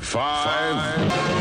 Five, two,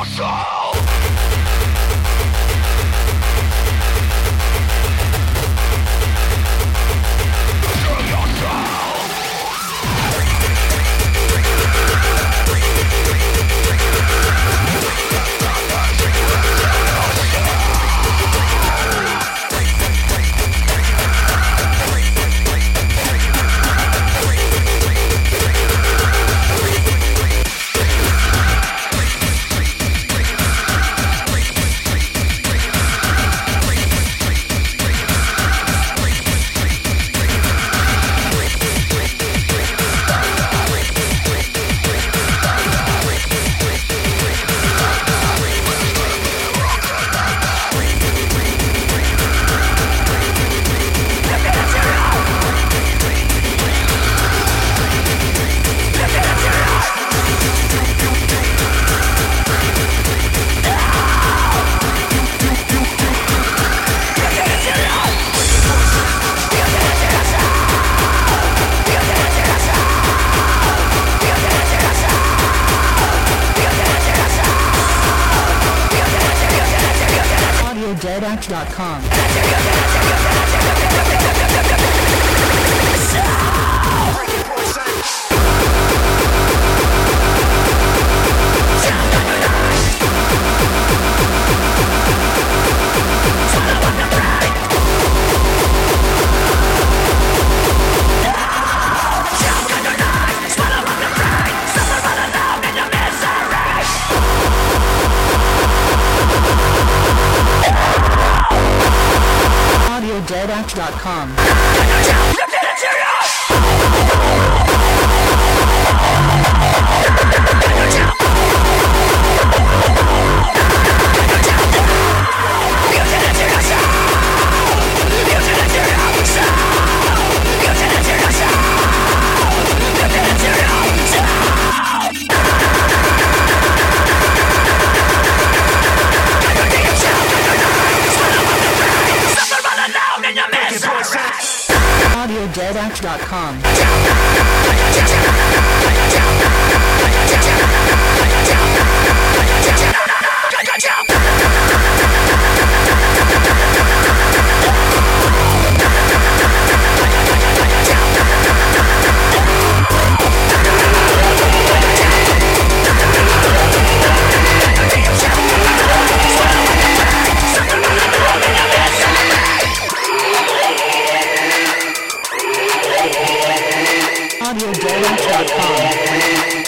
AudioDeadact.com. AudioDeadact.com. AudioDeadact.com. I'ma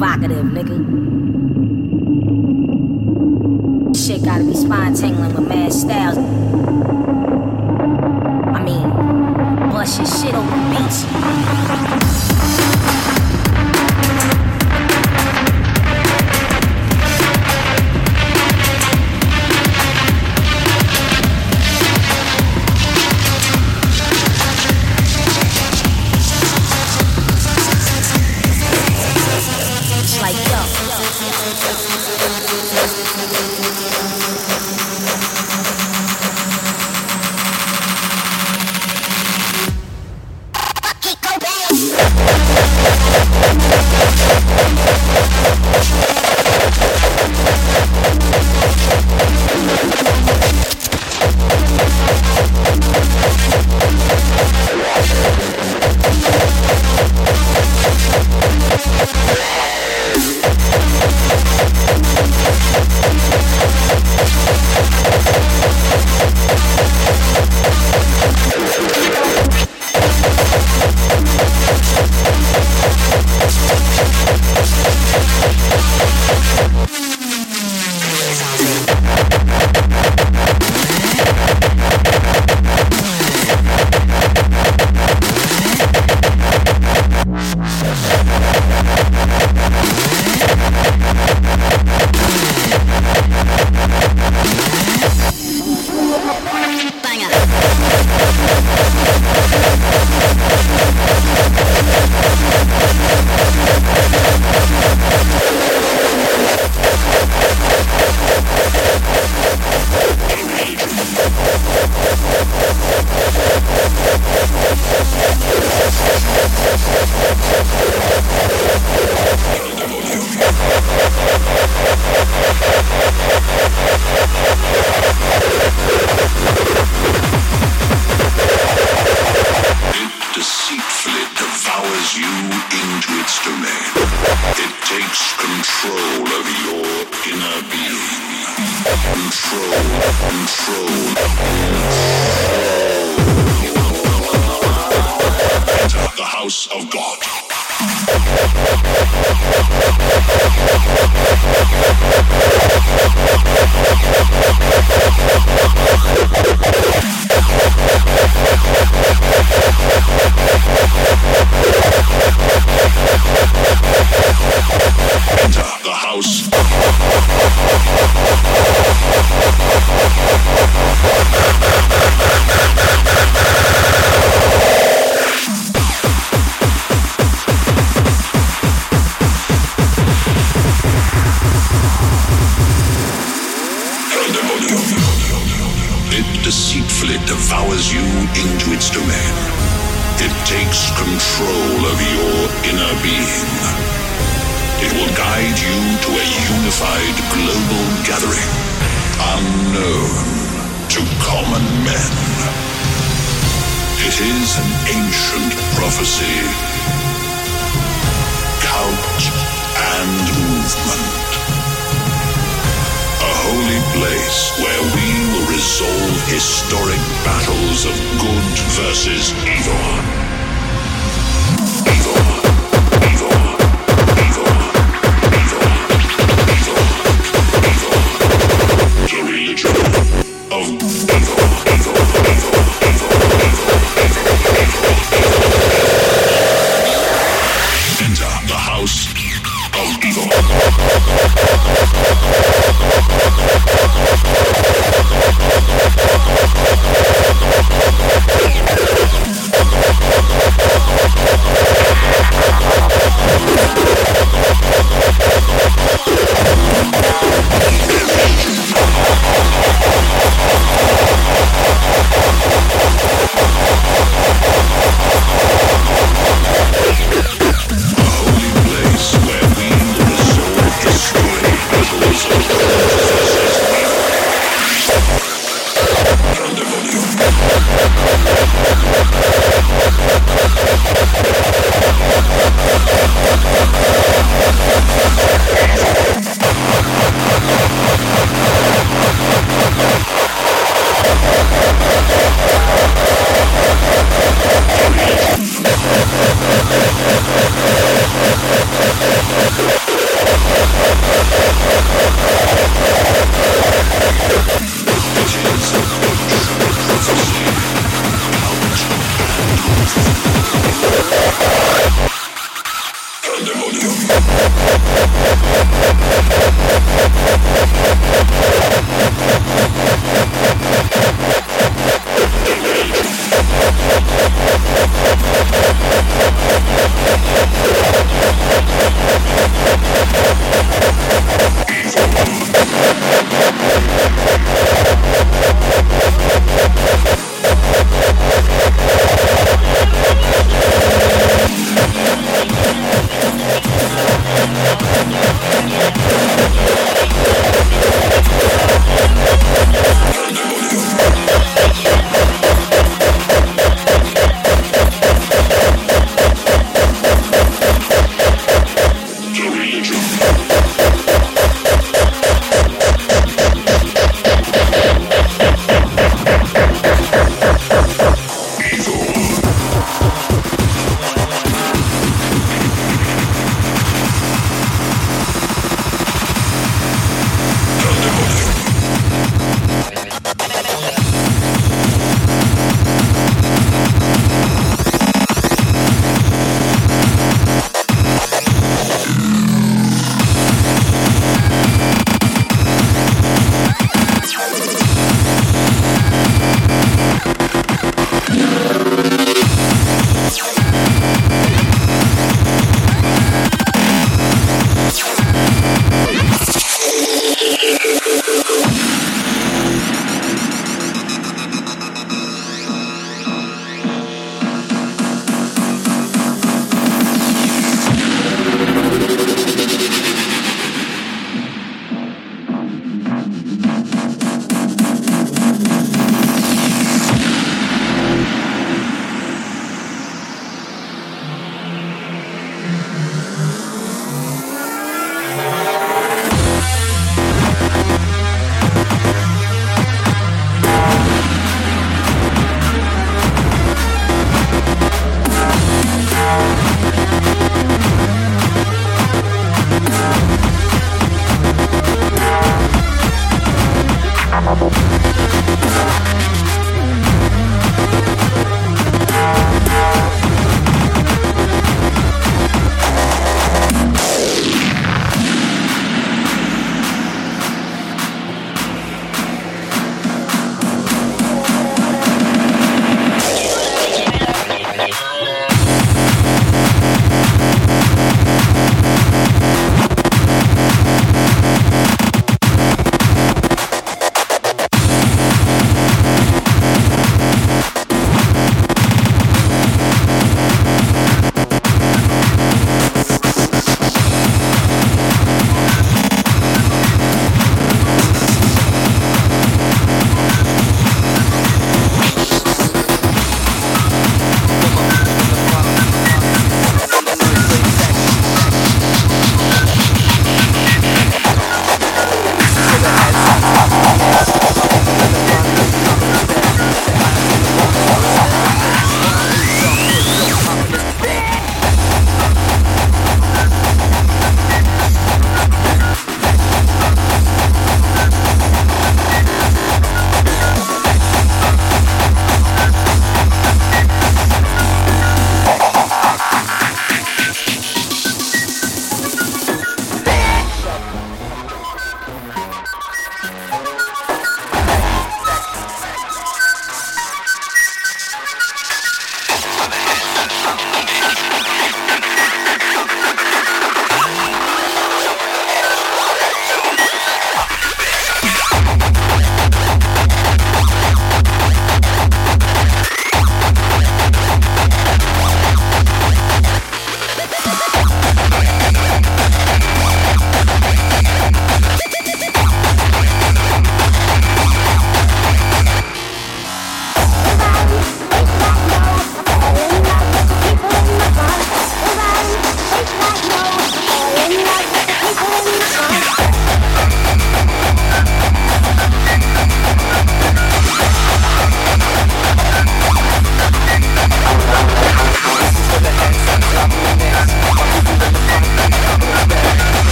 house.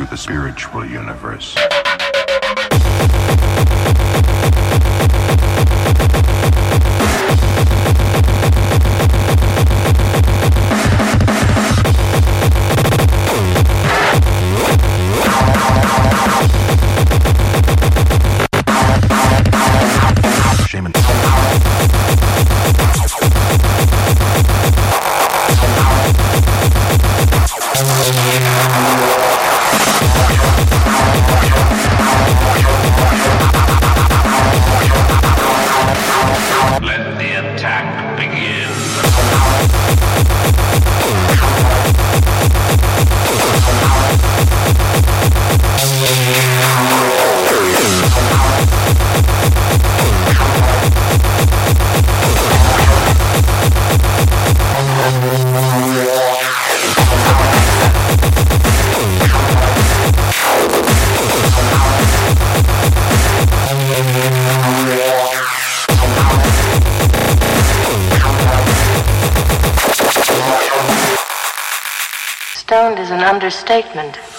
Through the spiritual. An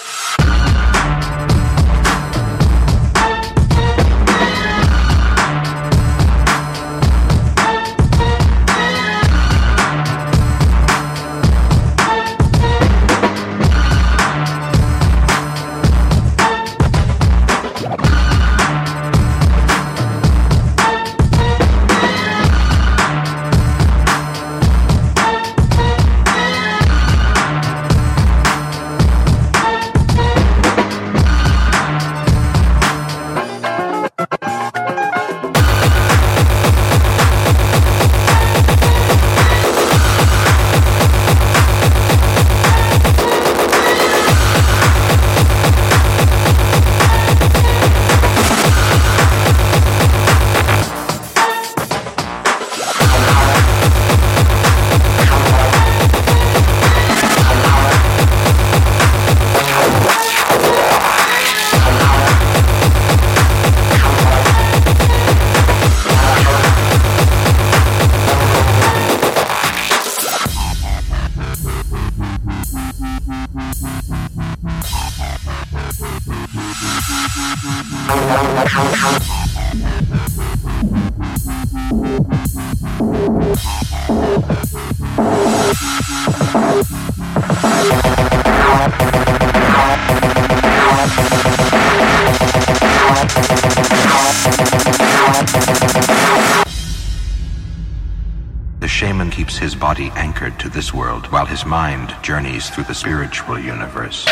body anchored to this world while his mind journeys through the spiritual universe.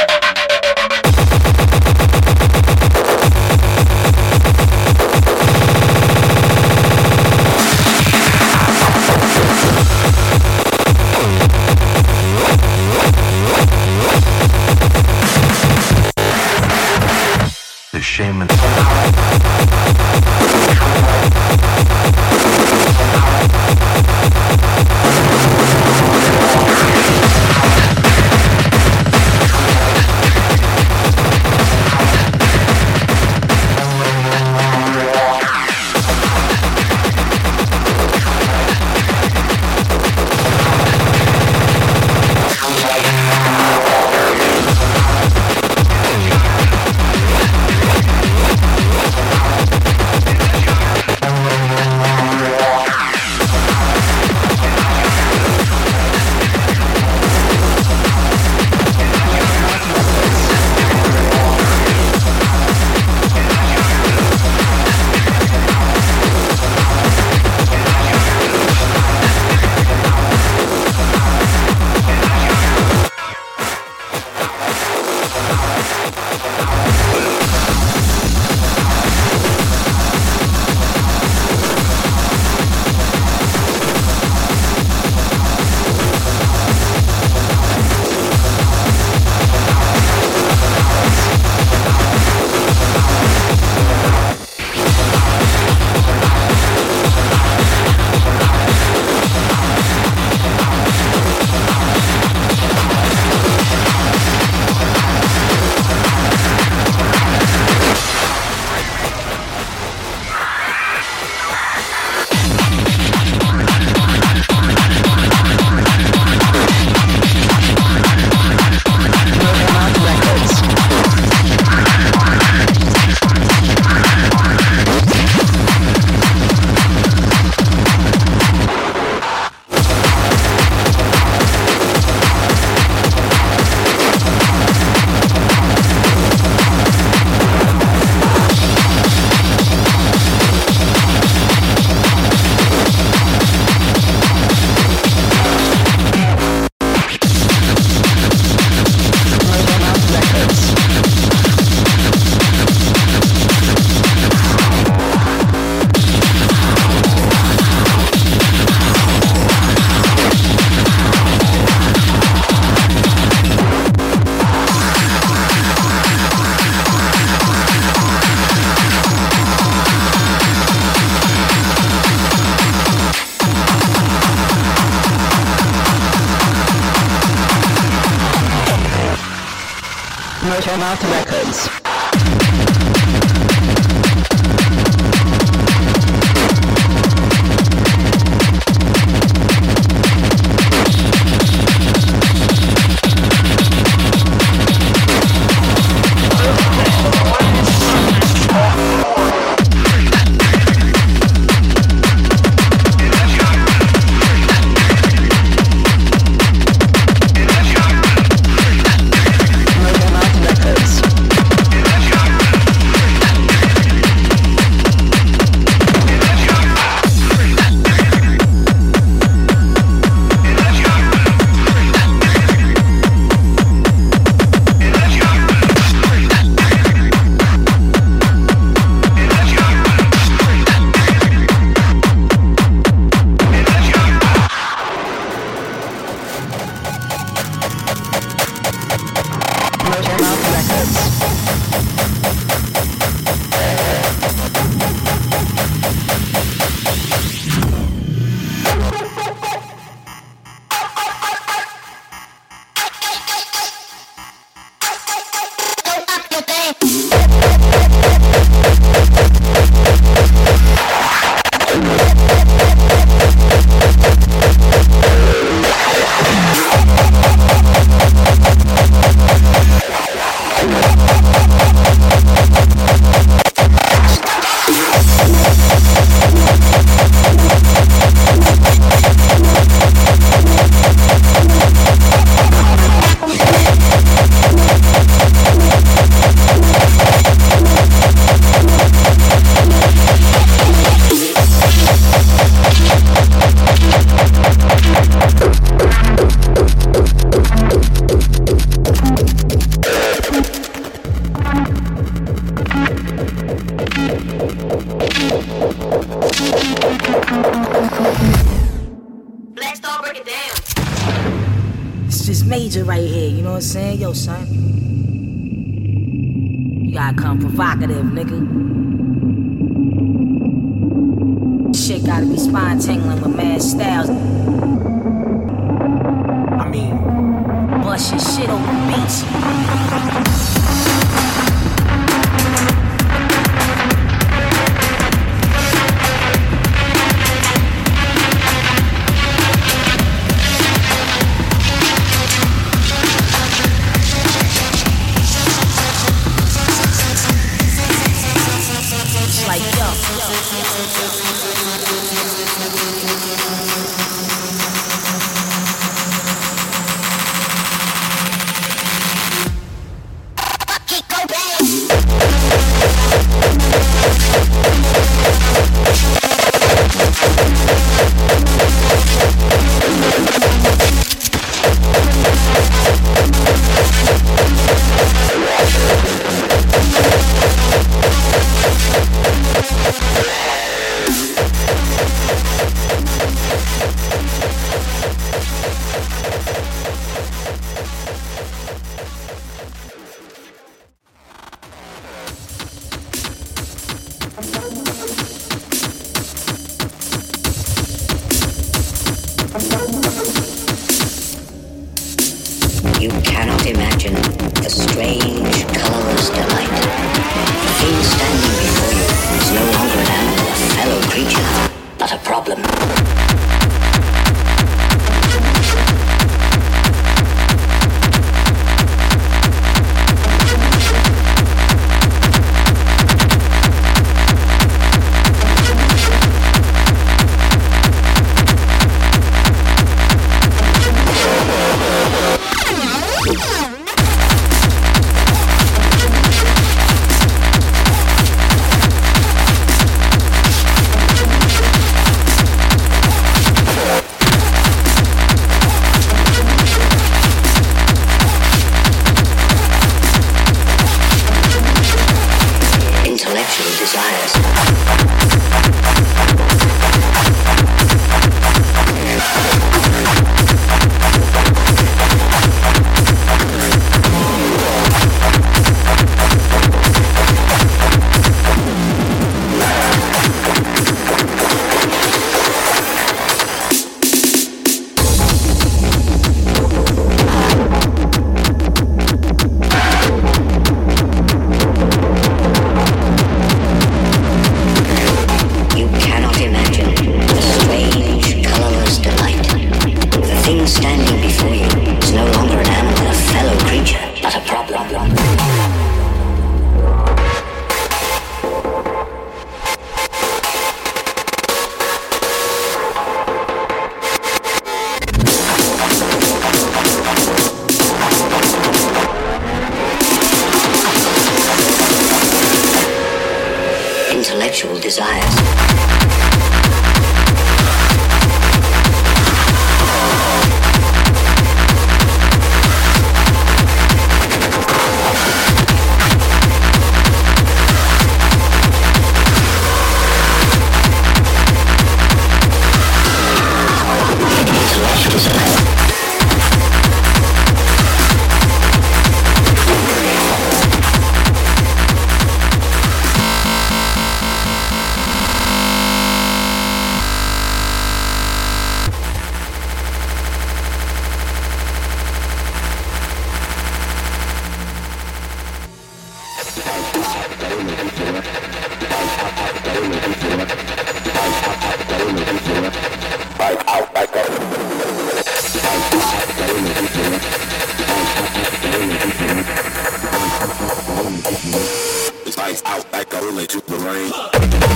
Out like relay to the rain.